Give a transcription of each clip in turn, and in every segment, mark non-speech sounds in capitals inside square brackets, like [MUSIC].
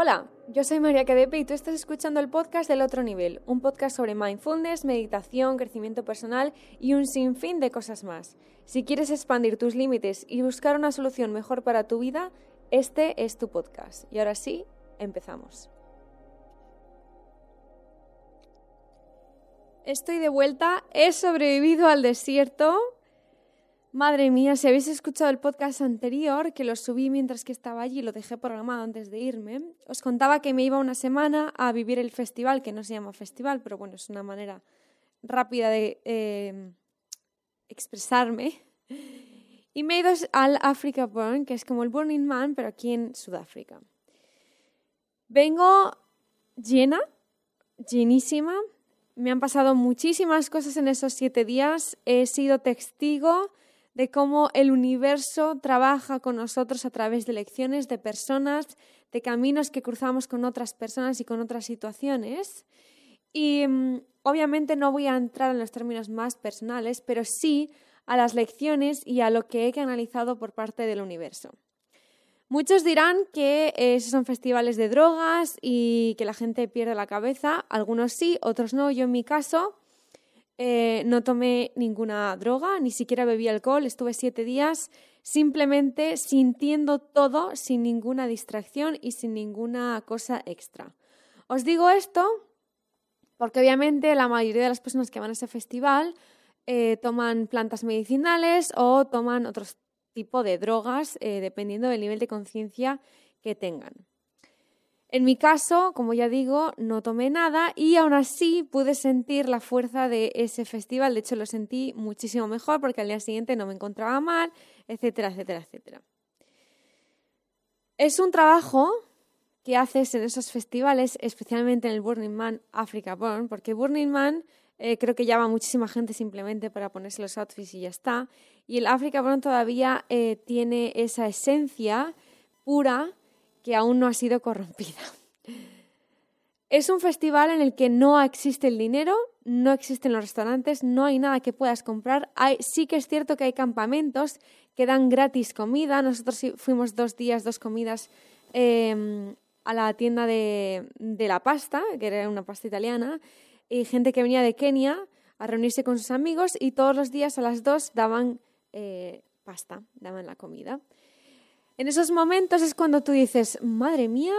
Hola, yo soy María Cadepe y tú estás escuchando el podcast del otro nivel, un podcast sobre mindfulness, meditación, crecimiento personal y un sinfín de cosas más. Si quieres expandir tus límites y buscar una solución mejor para tu vida, este es tu podcast. Y ahora sí, empezamos. Estoy de vuelta, he sobrevivido al desierto, Madre mía, si habéis escuchado el podcast anterior, que lo subí mientras que estaba allí, lo dejé programado antes de irme, os contaba que me iba una semana a vivir el festival, que no se llama festival, pero bueno, es una manera rápida de eh, expresarme. Y me he ido al Africa Burn, que es como el Burning Man, pero aquí en Sudáfrica. Vengo llena, llenísima. Me han pasado muchísimas cosas en esos siete días. He sido testigo de cómo el universo trabaja con nosotros a través de lecciones, de personas, de caminos que cruzamos con otras personas y con otras situaciones. Y mm, obviamente no voy a entrar en los términos más personales, pero sí a las lecciones y a lo que he canalizado por parte del universo. Muchos dirán que esos son festivales de drogas y que la gente pierde la cabeza. Algunos sí, otros no. Yo en mi caso eh, no tomé ninguna droga, ni siquiera bebí alcohol, estuve siete días simplemente sintiendo todo sin ninguna distracción y sin ninguna cosa extra. Os digo esto porque obviamente la mayoría de las personas que van a ese festival eh, toman plantas medicinales o toman otro tipo de drogas eh, dependiendo del nivel de conciencia que tengan. En mi caso, como ya digo, no tomé nada y aún así pude sentir la fuerza de ese festival. De hecho, lo sentí muchísimo mejor porque al día siguiente no me encontraba mal, etcétera, etcétera, etcétera. Es un trabajo que haces en esos festivales, especialmente en el Burning Man Africa Burn, porque Burning Man eh, creo que llama muchísima gente simplemente para ponerse los outfits y ya está. Y el Africa Burn todavía eh, tiene esa esencia pura que aún no ha sido corrompida. Es un festival en el que no existe el dinero, no existen los restaurantes, no hay nada que puedas comprar. sí que es cierto que hay campamentos que dan gratis comida. Nosotros fuimos dos días, dos comidas em, a la tienda de, la pasta, que era una pasta italiana, y gente que venía de Kenia a reunirse con sus amigos y todos los días a las dos daban eh, pasta, daban la comida. En esos momentos es cuando tú dices, madre mía,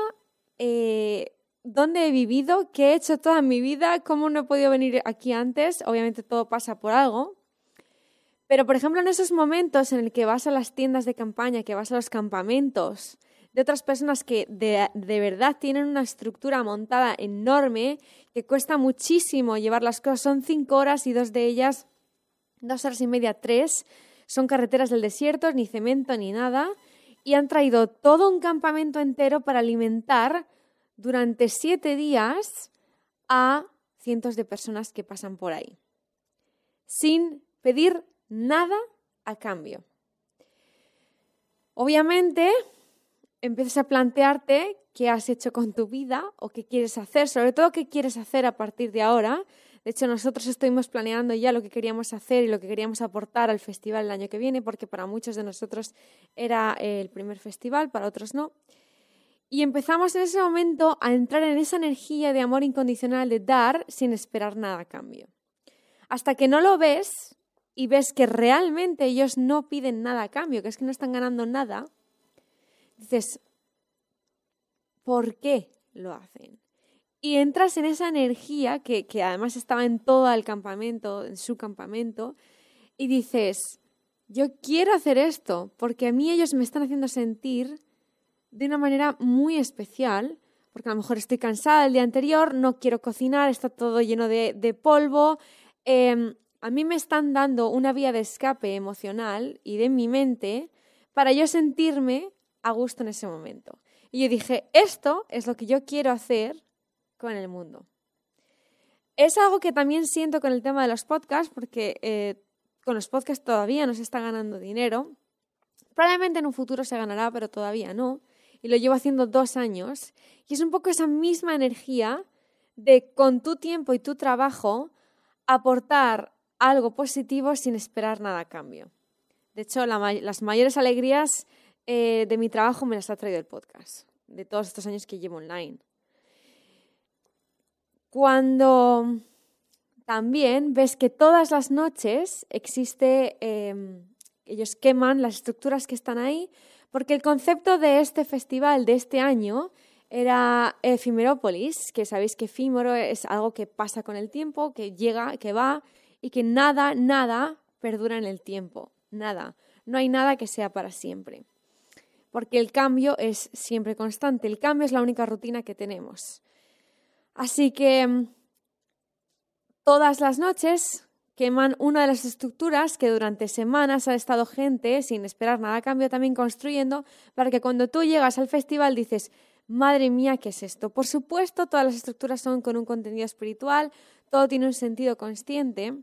eh, ¿dónde he vivido? ¿Qué he hecho toda mi vida? ¿Cómo no he podido venir aquí antes? Obviamente todo pasa por algo. Pero, por ejemplo, en esos momentos en el que vas a las tiendas de campaña, que vas a los campamentos de otras personas que de, de verdad tienen una estructura montada enorme, que cuesta muchísimo llevar las cosas, son cinco horas y dos de ellas, dos horas y media, tres, son carreteras del desierto, ni cemento ni nada y han traído todo un campamento entero para alimentar durante siete días a cientos de personas que pasan por ahí, sin pedir nada a cambio. Obviamente, empiezas a plantearte qué has hecho con tu vida o qué quieres hacer, sobre todo qué quieres hacer a partir de ahora, de hecho, nosotros estuvimos planeando ya lo que queríamos hacer y lo que queríamos aportar al festival el año que viene, porque para muchos de nosotros era el primer festival, para otros no. Y empezamos en ese momento a entrar en esa energía de amor incondicional, de dar sin esperar nada a cambio. Hasta que no lo ves y ves que realmente ellos no piden nada a cambio, que es que no están ganando nada, dices, ¿por qué lo hacen? Y entras en esa energía que, que además estaba en todo el campamento, en su campamento, y dices, yo quiero hacer esto, porque a mí ellos me están haciendo sentir de una manera muy especial, porque a lo mejor estoy cansada el día anterior, no quiero cocinar, está todo lleno de, de polvo. Em, a mí me están dando una vía de escape emocional y de mi mente para yo sentirme a gusto en ese momento. Y yo dije, esto es lo que yo quiero hacer con el mundo. Es algo que también siento con el tema de los podcasts, porque eh, con los podcasts todavía no se está ganando dinero. Probablemente en un futuro se ganará, pero todavía no. Y lo llevo haciendo dos años. Y es un poco esa misma energía de con tu tiempo y tu trabajo aportar algo positivo sin esperar nada a cambio. De hecho, las mayores alegrías eh, de mi trabajo me las ha traído el podcast. de todos estos años que llevo online. Cuando también ves que todas las noches existe, em, ellos queman las estructuras que están ahí, porque el concepto de este festival de este año era Efimerópolis, que sabéis que efímero es algo que pasa con el tiempo, que llega, que va, y que nada, nada perdura en el tiempo, nada. No hay nada que sea para siempre. Porque el cambio es siempre constante, el cambio es la única rutina que tenemos. Así que em, todas las noches queman una de las estructuras que durante semanas ha estado gente, sin esperar nada a cambio, también construyendo, para que cuando tú llegas al festival dices, madre mía, ¿qué es esto? Por supuesto, todas las estructuras son con un contenido espiritual, todo tiene un sentido consciente.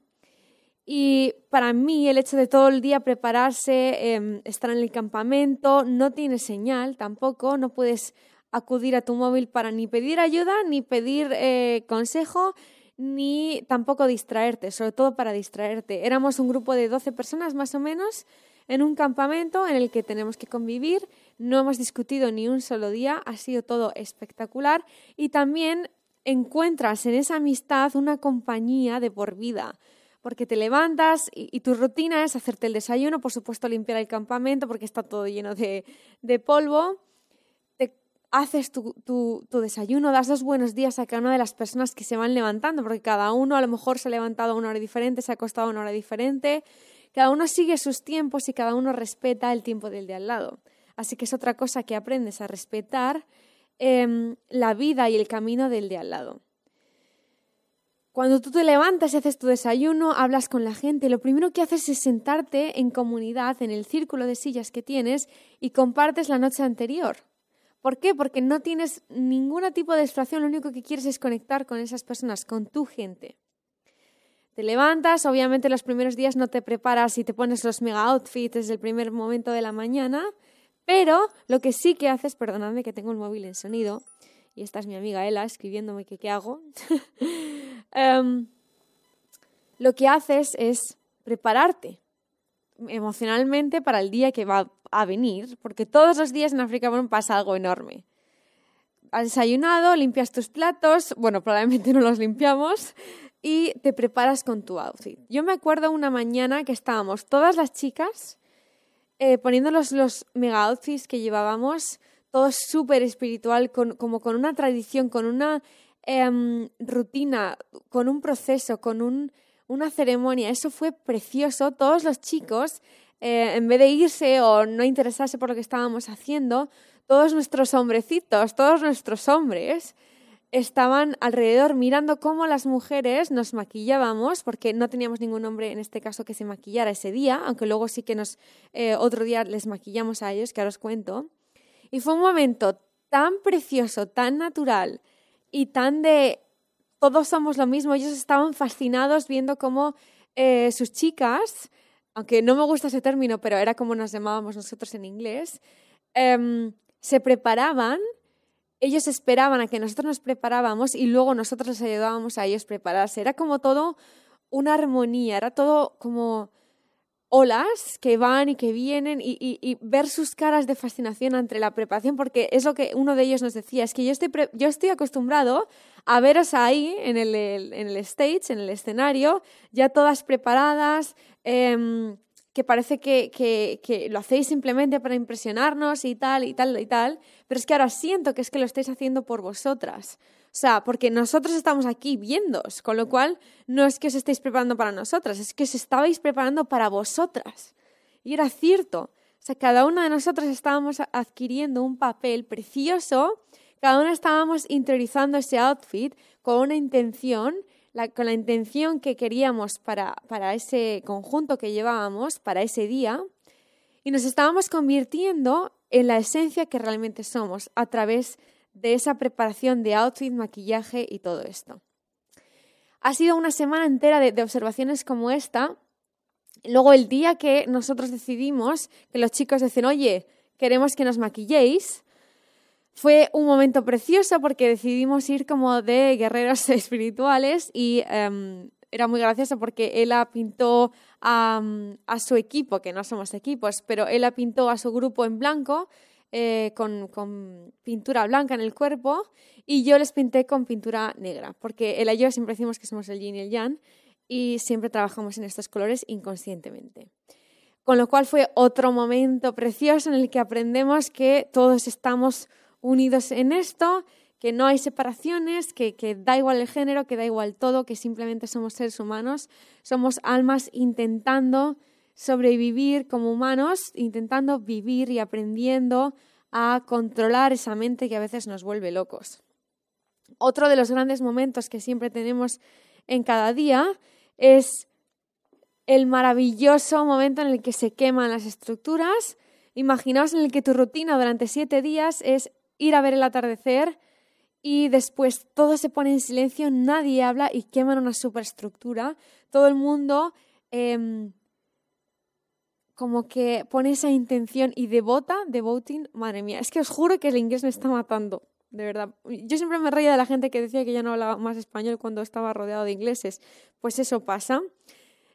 Y para mí el hecho de todo el día prepararse, em, estar en el campamento, no tiene señal tampoco, no puedes acudir a tu móvil para ni pedir ayuda, ni pedir eh, consejo, ni tampoco distraerte, sobre todo para distraerte. Éramos un grupo de 12 personas más o menos en un campamento en el que tenemos que convivir, no hemos discutido ni un solo día, ha sido todo espectacular. Y también encuentras en esa amistad una compañía de por vida porque te levantas y, tu rutina es hacerte el desayuno, por supuesto limpiar el campamento porque está todo lleno de, de polvo, haces tu, desayuno, das los buenos días a cada una de las personas que se van levantando, porque cada uno a lo mejor se ha levantado a una hora diferente, se ha acostado a una hora diferente, cada uno sigue sus tiempos y cada uno respeta el tiempo del de al lado. Así que es otra cosa que aprendes a respetar em, la vida y el camino del de al lado. Cuando tú te levantas y haces tu desayuno, hablas con la gente, lo primero que haces es sentarte en comunidad, en el círculo de sillas que tienes, y compartes la noche anterior. ¿Por qué? Porque no tienes ningún tipo de distracción, lo único que quieres es conectar con esas personas, con tu gente. Te levantas, obviamente los primeros días no te preparas y te pones los mega outfits desde el primer momento de la mañana, pero lo que sí que haces, perdonadme que tengo el móvil en sonido, y esta es mi amiga Ela escribiéndome qué hago, [LAUGHS] em, lo que haces es prepararte emocionalmente para el día que va a venir, porque todos los días en África pasa algo enorme. Has desayunado, limpias tus platos, bueno, probablemente [LAUGHS] no los limpiamos, y te preparas con tu outfit. Yo me acuerdo una mañana que estábamos todas las chicas eh, poniéndonos los mega outfits que llevábamos, todo súper espiritual, como con una tradición, con una em, rutina, con un proceso, con un, una ceremonia. Eso fue precioso. Todos los chicos eh, en vez de irse o no interesarse por lo que estábamos haciendo, todos nuestros hombrecitos, todos nuestros hombres estaban alrededor mirando cómo las mujeres nos maquillábamos, porque no teníamos ningún hombre en este caso que se maquillara ese día, aunque luego sí que nos eh, otro día les maquillamos a ellos, que ahora os cuento. Y fue un momento tan precioso, tan natural y tan de todos somos lo mismo. Ellos estaban fascinados viendo cómo eh, sus chicas aunque no me gusta ese término, pero era como nos llamábamos nosotros en inglés, em, se preparaban, ellos esperaban a que nosotros nos preparábamos y luego nosotros les ayudábamos a ellos prepararse. Era como todo una armonía, era todo como olas que van y que vienen y, ver sus caras de fascinación ante la preparación, porque es lo que uno de ellos nos decía, es que yo estoy, yo estoy acostumbrado a veros ahí en el, en el stage, en el escenario, ya todas preparadas, em, que parece que, que, que, lo hacéis simplemente para impresionarnos y tal y tal y tal, pero es que ahora siento que es que lo estáis haciendo por vosotras. O sea, porque nosotros estamos aquí viéndoos, con lo cual no es que os estéis preparando para nosotras, es que os estabais preparando para vosotras. Y era cierto. O sea, cada una de nosotras estábamos adquiriendo un papel precioso, cada una estábamos interiorizando ese outfit con una intención, con la intención que queríamos para, para ese conjunto que llevábamos, para ese día, y nos estábamos convirtiendo en la esencia que realmente somos a través de de esa preparación de outfit, maquillaje y todo esto. Ha sido una semana entera de, observaciones como esta. Luego el día que nosotros decidimos, que los chicos dicen, oye, queremos que nos maquilléis, fue un momento precioso porque decidimos ir como de guerreros [LAUGHS] espirituales y em, era muy gracioso porque ella pintó a, a, su equipo, que no somos equipos, pero ella pintó a su grupo en blanco eh, con, pintura blanca en el cuerpo y yo les pinté con pintura negra, porque él y yo siempre decimos que somos el yin y el yang y siempre trabajamos en estos colores inconscientemente. Con lo cual fue otro momento precioso en el que aprendemos que todos estamos unidos en esto, que no hay separaciones, que, que da igual el género, que da igual todo, que simplemente somos seres humanos, somos almas intentando sobrevivir como humanos, intentando vivir y aprendiendo a controlar esa mente que a veces nos vuelve locos. Otro de los grandes momentos que siempre tenemos en cada día es el maravilloso momento en el que se queman las estructuras. Imaginaos en el que tu rutina durante siete días es ir a ver el atardecer y después todo se pone en silencio, nadie habla y queman una superestructura. Todo el mundo em, como que pone esa intención y devota, devoting, madre mía, es que os juro que el inglés me está matando, de verdad. Yo siempre me reía de la gente que decía que ya no hablaba más español cuando estaba rodeado de ingleses. Pues eso pasa.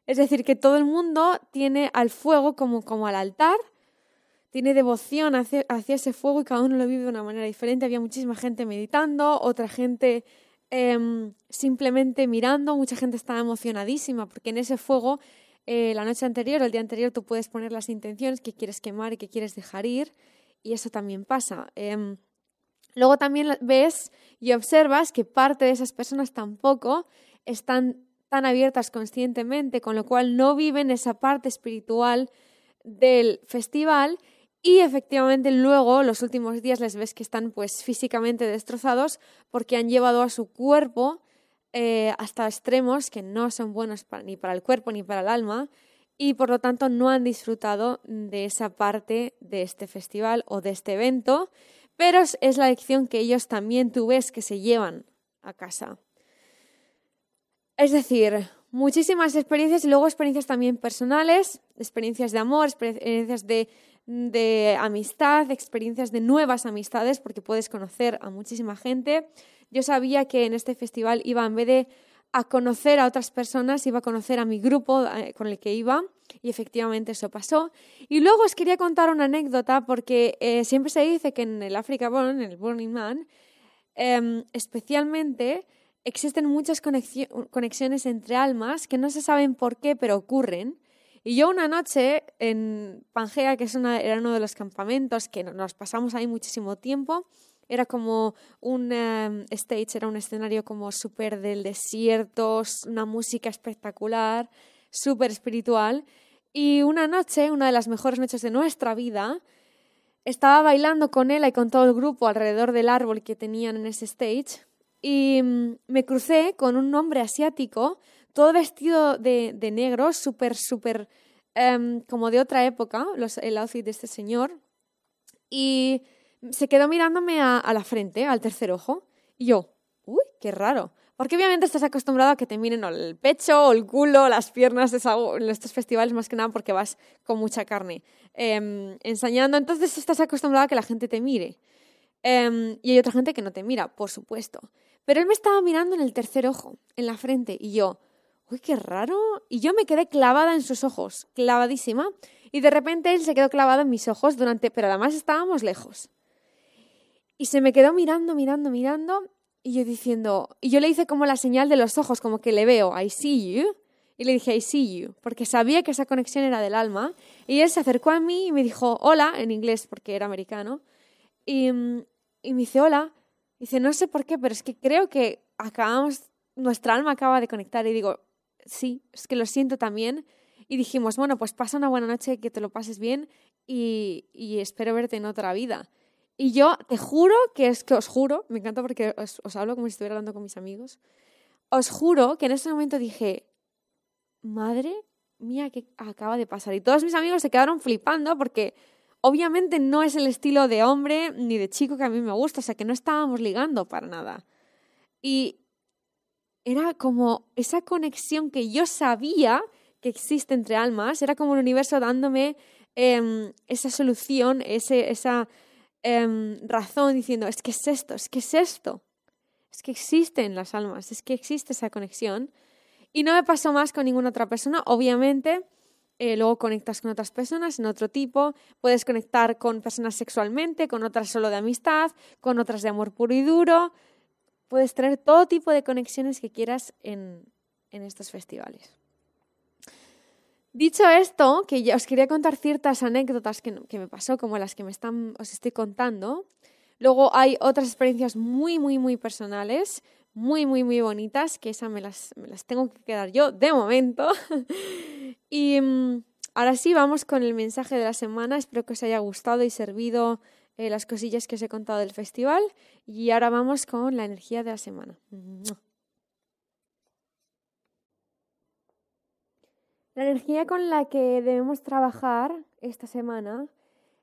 Es decir, que todo el mundo tiene al fuego como, como al altar, tiene devoción hacia, ese fuego y cada uno lo vive de una manera diferente. Había muchísima gente meditando, otra gente em, simplemente mirando, mucha gente estaba emocionadísima porque en ese fuego eh, la noche anterior o el día anterior tú puedes poner las intenciones que quieres quemar y que quieres dejar ir y eso también pasa. Em, luego también ves y observas que parte de esas personas tampoco están tan abiertas conscientemente, con lo cual no viven esa parte espiritual del festival y efectivamente luego los últimos días les ves que están pues físicamente destrozados porque han llevado a su cuerpo eh, hasta extremos que no son buenos ni para el cuerpo ni para el alma y por lo tanto no han disfrutado de esa parte de este festival o de este evento, pero es la lección que ellos también tú ves que se llevan a casa. Es decir, muchísimas experiencias y luego experiencias también personales, experiencias de amor, experiencias de, de amistad, experiencias de nuevas amistades, porque puedes conocer a muchísima gente. Yo sabía que en este festival iba, en vez de a conocer a otras personas, iba a conocer a mi grupo eh, con el que iba y efectivamente eso pasó. Y luego os quería contar una anécdota porque eh, siempre se dice que en el Africa Born, en el Burning Man, em, especialmente existen muchas conexiones entre almas que no se saben por qué, pero ocurren. Y yo una noche en Pangea, que es era uno de los campamentos que nos pasamos ahí muchísimo tiempo, era como un em, stage, era un escenario como súper del desierto, una música espectacular, súper espiritual. Y una noche, una de las mejores noches de nuestra vida, estaba bailando con él y con todo el grupo alrededor del árbol que tenían en ese stage y mm, me crucé con un hombre asiático, todo vestido de, de negro, súper, súper em, como de otra época, los, el outfit de este señor, y se quedó mirándome a, la frente, al tercer ojo, y yo, uy, qué raro. Porque obviamente estás acostumbrado a que te miren el pecho el culo, las piernas, en estos festivales más que nada porque vas con mucha carne eh, ensañando, entonces estás acostumbrado a que la gente te mire. Eh, y hay otra gente que no te mira, por supuesto. Pero él me estaba mirando en el tercer ojo, en la frente, y yo, uy, qué raro. Y yo me quedé clavada en sus ojos, clavadísima. Y de repente él se quedó clavado en mis ojos durante, pero además estábamos lejos. Y se me quedó mirando, mirando, mirando, y yo diciendo, y yo le hice como la señal de los ojos, como que le veo, I see you. Y le dije, I see you, porque sabía que esa conexión era del alma. Y él se acercó a mí y me dijo, hola, en inglés, porque era americano. Y, mm, y me dice, hola. Dice, no sé por qué, pero es que creo que acabamos, nuestra alma acaba de conectar y digo, sí, es que lo siento también. Y dijimos, bueno, pues pasa una buena noche, que te lo pases bien y, y espero verte en otra vida. Y yo te juro que es que os juro, me encanta porque os, hablo como si estuviera hablando con mis amigos, os juro que en ese momento dije, madre mía, ¿qué acaba de pasar? Y todos mis amigos se quedaron flipando porque Obviamente no es el estilo de hombre ni de chico que a mí me gusta, o sea que no estábamos ligando para nada. Y era como esa conexión que yo sabía que existe entre almas, era como el universo dándome em, esa solución, ese, esa em, razón diciendo, es que es esto, es que es esto, es que existen las almas, es que existe esa conexión. Y no me pasó más con ninguna otra persona, obviamente eh, luego conectas con otras personas en otro tipo, puedes conectar con personas sexualmente, con otras solo de amistad, con otras de amor puro y duro, puedes tener todo tipo de conexiones que quieras en, estos festivales. Dicho esto, que ya os quería contar ciertas anécdotas que, me pasó, como las que me están, os estoy contando, luego hay otras experiencias muy, muy, muy personales, muy, muy, muy bonitas, que esas me las, me las tengo que quedar yo de momento. [LAUGHS] y mm, ahora sí, vamos con el mensaje de la semana. Espero que os haya gustado y servido eh, las cosillas que os he contado del festival. Y ahora vamos con la energía de la semana. La energía con la que debemos trabajar esta semana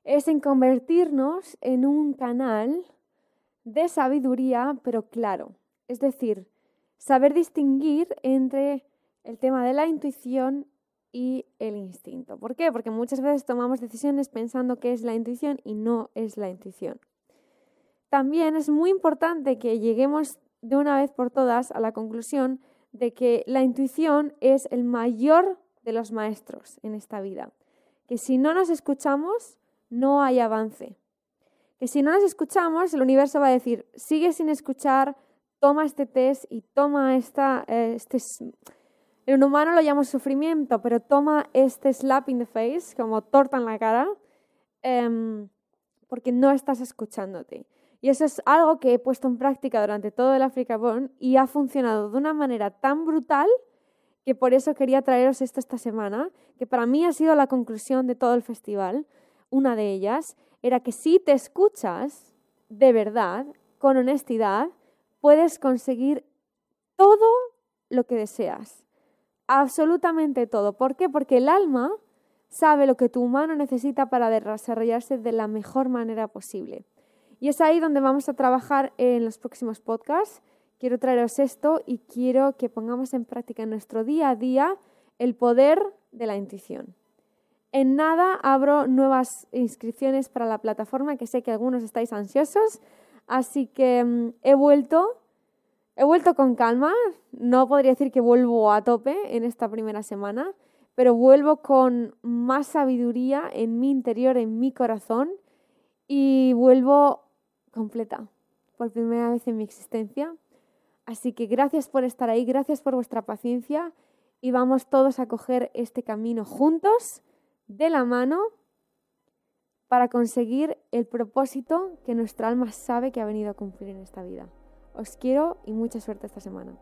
es en convertirnos en un canal de sabiduría, pero claro. Es decir, saber distinguir entre el tema de la intuición y el instinto. ¿Por qué? Porque muchas veces tomamos decisiones pensando que es la intuición y no es la intuición. También es muy importante que lleguemos de una vez por todas a la conclusión de que la intuición es el mayor de los maestros en esta vida. Que si no nos escuchamos, no hay avance. Que si no nos escuchamos, el universo va a decir, sigue sin escuchar, toma este test y toma esta, eh, este, en humano lo llamo sufrimiento, pero toma este slap in the face, como torta en la cara, em, porque no estás escuchándote. Y eso es algo que he puesto en práctica durante todo el Africa Born y ha funcionado de una manera tan brutal que por eso quería traeros esto esta semana, que para mí ha sido la conclusión de todo el festival. Una de ellas era que si te escuchas de verdad, con honestidad, puedes conseguir todo lo que deseas. Absolutamente todo. ¿Por qué? Porque el alma sabe lo que tu humano necesita para desarrollarse de la mejor manera posible. Y es ahí donde vamos a trabajar en los próximos podcasts. Quiero traeros esto y quiero que pongamos en práctica en nuestro día a día el poder de la intuición. En nada abro nuevas inscripciones para la plataforma, que sé que algunos estáis ansiosos, Así que mm, he vuelto, he vuelto con calma. No podría decir que vuelvo a tope en esta primera semana, pero vuelvo con más sabiduría en mi interior, en mi corazón y vuelvo completa por primera vez en mi existencia. Así que gracias por estar ahí, gracias por vuestra paciencia y vamos todos a coger este camino juntos, de la mano para conseguir el propósito que nuestra alma sabe que ha venido a cumplir en esta vida. Os quiero y mucha suerte esta semana.